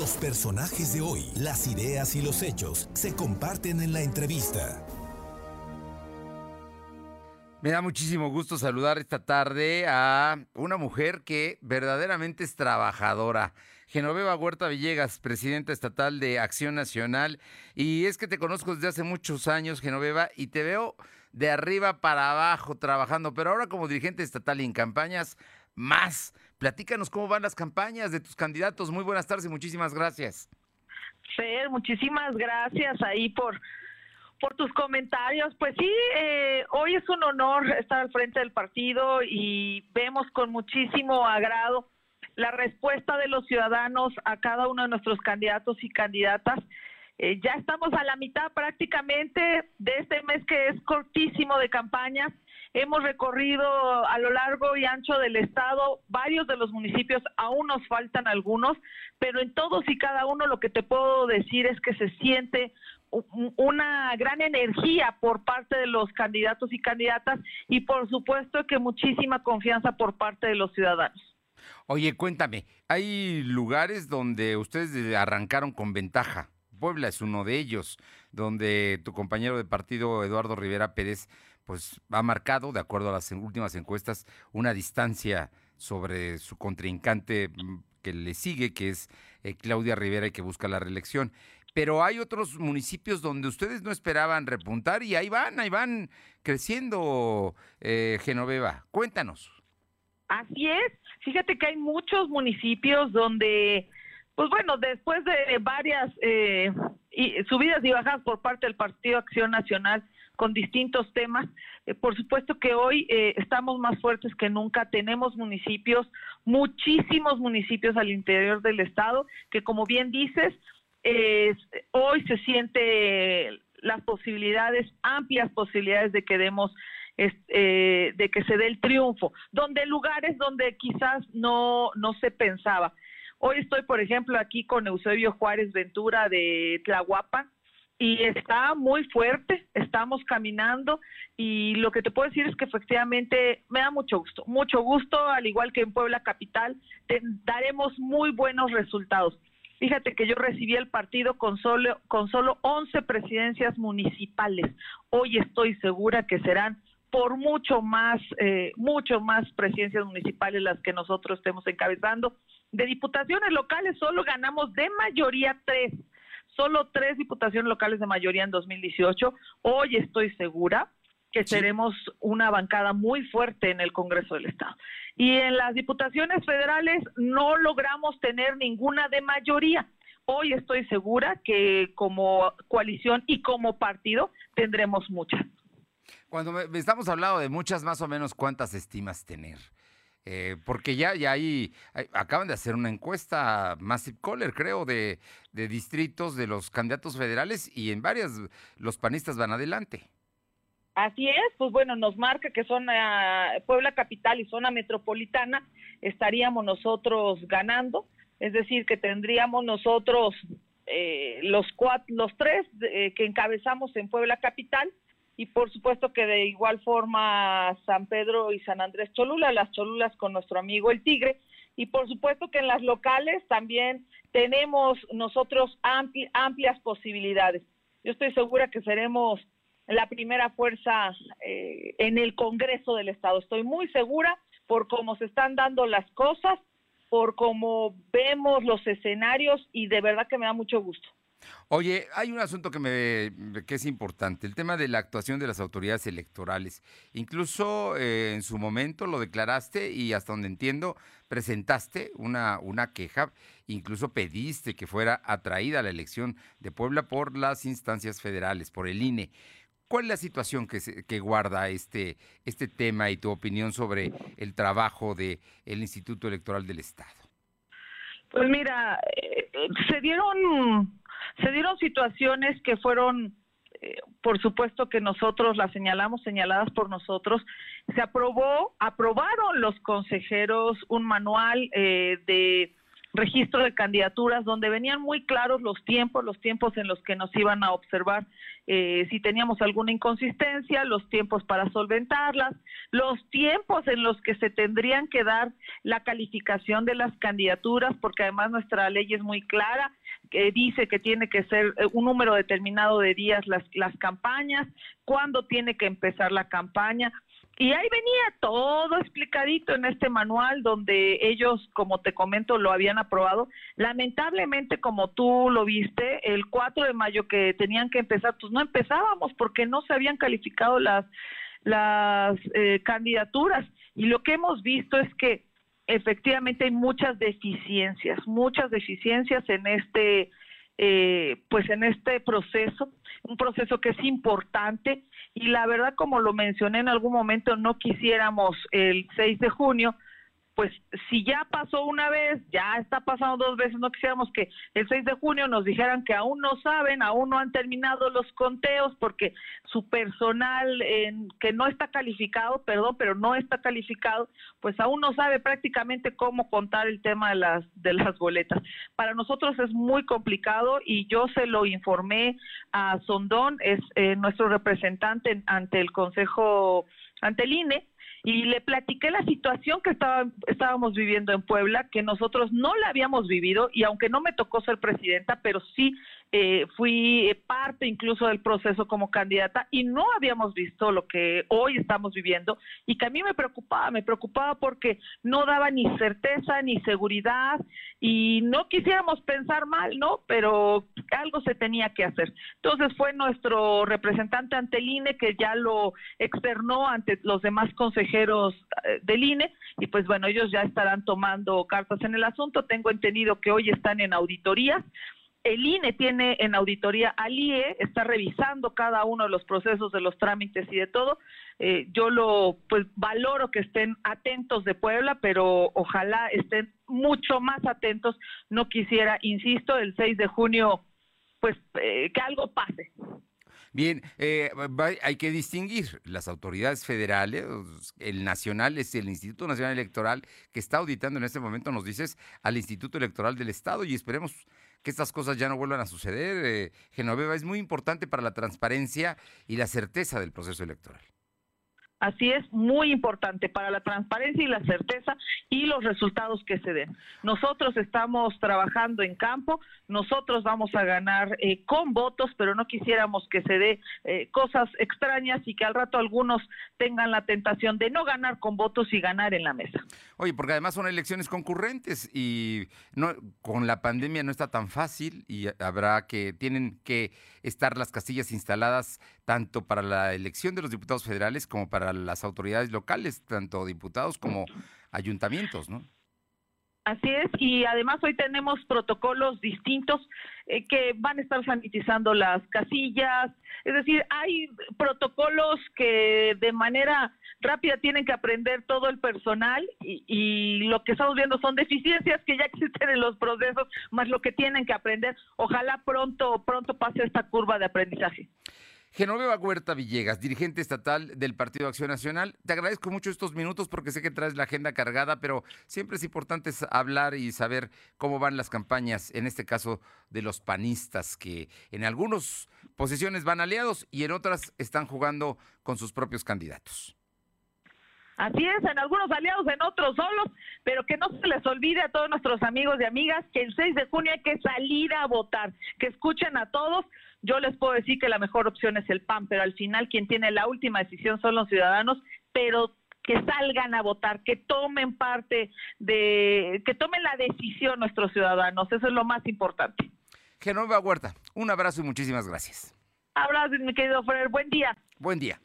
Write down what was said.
Los personajes de hoy, las ideas y los hechos se comparten en la entrevista. Me da muchísimo gusto saludar esta tarde a una mujer que verdaderamente es trabajadora. Genoveva Huerta Villegas, presidenta estatal de Acción Nacional. Y es que te conozco desde hace muchos años, Genoveva, y te veo de arriba para abajo trabajando, pero ahora como dirigente estatal y en campañas, más. Platícanos cómo van las campañas de tus candidatos. Muy buenas tardes y muchísimas gracias. Fer, muchísimas gracias ahí por por tus comentarios. Pues sí, eh, hoy es un honor estar al frente del partido y vemos con muchísimo agrado la respuesta de los ciudadanos a cada uno de nuestros candidatos y candidatas. Eh, ya estamos a la mitad prácticamente de este mes que es cortísimo de campaña. Hemos recorrido a lo largo y ancho del estado varios de los municipios, aún nos faltan algunos, pero en todos y cada uno lo que te puedo decir es que se siente una gran energía por parte de los candidatos y candidatas y por supuesto que muchísima confianza por parte de los ciudadanos. Oye, cuéntame, hay lugares donde ustedes arrancaron con ventaja. Puebla es uno de ellos, donde tu compañero de partido, Eduardo Rivera Pérez, pues ha marcado, de acuerdo a las últimas encuestas, una distancia sobre su contrincante mm, que le sigue, que es eh, Claudia Rivera y que busca la reelección. Pero hay otros municipios donde ustedes no esperaban repuntar y ahí van, ahí van creciendo, eh, Genoveva. Cuéntanos. Así es. Fíjate que hay muchos municipios donde, pues bueno, después de varias eh, subidas y bajadas por parte del Partido Acción Nacional con distintos temas, eh, por supuesto que hoy eh, estamos más fuertes que nunca. Tenemos municipios, muchísimos municipios al interior del estado, que como bien dices, hoy se siente las posibilidades, amplias posibilidades de que demos eh, de que se dé el triunfo, donde lugares donde quizás no, no se pensaba. Hoy estoy, por ejemplo, aquí con Eusebio Juárez Ventura de Tlahuapa y está muy fuerte, estamos caminando y lo que te puedo decir es que efectivamente me da mucho gusto, mucho gusto, al igual que en Puebla Capital, daremos muy buenos resultados. Fíjate que yo recibí el partido con solo, con solo 11 presidencias municipales. Hoy estoy segura que serán por mucho más, eh, mucho más presidencias municipales las que nosotros estemos encabezando. De diputaciones locales solo ganamos de mayoría tres, solo tres diputaciones locales de mayoría en 2018. Hoy estoy segura que seremos una bancada muy fuerte en el Congreso del Estado. Y en las diputaciones federales no logramos tener ninguna de mayoría. Hoy estoy segura que como coalición y como partido tendremos muchas. Cuando estamos hablando de muchas, más o menos, ¿cuántas estimas tener? Eh, porque ya, ya hay, acaban de hacer una encuesta, Massive Caller, creo, de, de, distritos de los candidatos federales y en varias los panistas van adelante. Así es, pues bueno, nos marca que zona Puebla Capital y zona metropolitana estaríamos nosotros ganando, es decir, que tendríamos nosotros eh, los, cuatro, los tres eh, que encabezamos en Puebla Capital, y por supuesto que de igual forma San Pedro y San Andrés Cholula, las Cholulas con nuestro amigo el Tigre y por supuesto que en las locales también tenemos nosotros amplias posibilidades. Yo estoy segura que seremos la primera fuerza eh, en el Congreso del Estado. Estoy muy segura por cómo se están dando las cosas, por cómo vemos los escenarios y de verdad que me da mucho gusto. Oye, hay un asunto que me que es importante, el tema de la actuación de las autoridades electorales. Incluso eh, en su momento lo declaraste y hasta donde entiendo presentaste una, una queja, incluso pediste que fuera atraída la elección de Puebla por las instancias federales, por el INE. ¿Cuál es la situación que, que guarda este, este tema y tu opinión sobre el trabajo del el Instituto Electoral del Estado? Pues mira, eh, se dieron se dieron situaciones que fueron, eh, por supuesto que nosotros las señalamos, señaladas por nosotros. Se aprobó, aprobaron los consejeros un manual eh, de registro de candidaturas donde venían muy claros los tiempos, los tiempos en los que nos iban a observar eh, si teníamos alguna inconsistencia, los tiempos para solventarlas, los tiempos en los que se tendrían que dar la calificación de las candidaturas, porque además nuestra ley es muy clara, que dice que tiene que ser eh, un número determinado de días las, las campañas, cuándo tiene que empezar la campaña. Y ahí venía todo explicadito en este manual donde ellos, como te comento, lo habían aprobado. Lamentablemente, como tú lo viste, el 4 de mayo que tenían que empezar, pues no empezábamos porque no se habían calificado las, las eh, candidaturas. Y lo que hemos visto es que efectivamente hay muchas deficiencias, muchas deficiencias en este, eh, pues en este proceso, un proceso que es importante y la verdad, como lo mencioné en algún momento, no quisiéramos el 6 de junio pues si ya pasó una vez, ya está pasando dos veces, no quisiéramos que el 6 de junio nos dijeran que aún no saben, aún no han terminado los conteos porque su personal que no está calificado, perdón, pero no está calificado, pues aún no sabe prácticamente cómo contar el tema de las de las boletas. Para nosotros es muy complicado y yo se lo informé a Sondón, es eh, nuestro representante ante el Consejo ante el INE y le platiqué la situación que estábamos viviendo en Puebla, que nosotros no la habíamos vivido y aunque no me tocó ser presidenta, pero sí eh, fui parte incluso del proceso como candidata y no habíamos visto lo que hoy estamos viviendo y que a mí me preocupaba, me preocupaba porque no daba ni certeza ni seguridad y no quisiéramos pensar mal, ¿no? Pero algo se tenía que hacer. Entonces fue nuestro representante ante el INE que ya lo externó ante los demás consejeros eh, del INE y pues bueno, ellos ya estarán tomando cartas en el asunto. Tengo entendido que hoy están en auditorías el INE tiene en auditoría al IE, está revisando cada uno de los procesos de los trámites y de todo. Eh, yo lo pues valoro que estén atentos de Puebla, pero ojalá estén mucho más atentos. No quisiera, insisto, el 6 de junio, pues eh, que algo pase. Bien, eh, hay que distinguir las autoridades federales, el nacional es el Instituto Nacional Electoral que está auditando en este momento, nos dices, al Instituto Electoral del Estado y esperemos que estas cosas ya no vuelvan a suceder. Eh, Genoveva, es muy importante para la transparencia y la certeza del proceso electoral. Así es, muy importante para la transparencia y la certeza y los resultados que se den. Nosotros estamos trabajando en campo, nosotros vamos a ganar eh, con votos, pero no quisiéramos que se dé eh, cosas extrañas y que al rato algunos tengan la tentación de no ganar con votos y ganar en la mesa. Oye, porque además son elecciones concurrentes y no, con la pandemia no está tan fácil y habrá que, tienen que estar las castillas instaladas tanto para la elección de los diputados federales como para las autoridades locales, tanto diputados como ayuntamientos, ¿no? Así es, y además hoy tenemos protocolos distintos eh, que van a estar sanitizando las casillas, es decir, hay protocolos que de manera rápida tienen que aprender todo el personal y, y, lo que estamos viendo son deficiencias que ya existen en los procesos, más lo que tienen que aprender. Ojalá pronto, pronto pase esta curva de aprendizaje. Genoveva Huerta Villegas, dirigente estatal del Partido Acción Nacional. Te agradezco mucho estos minutos porque sé que traes la agenda cargada, pero siempre es importante hablar y saber cómo van las campañas, en este caso de los panistas, que en algunas posiciones van aliados y en otras están jugando con sus propios candidatos. Así es, en algunos aliados, en otros solos, pero que no se les olvide a todos nuestros amigos y amigas que el 6 de junio hay que salir a votar, que escuchen a todos. Yo les puedo decir que la mejor opción es el PAN, pero al final quien tiene la última decisión son los ciudadanos, pero que salgan a votar, que tomen parte de, que tomen la decisión nuestros ciudadanos, eso es lo más importante. Genova Huerta, un abrazo y muchísimas gracias. Abrazo, mi querido Fer, buen día. Buen día.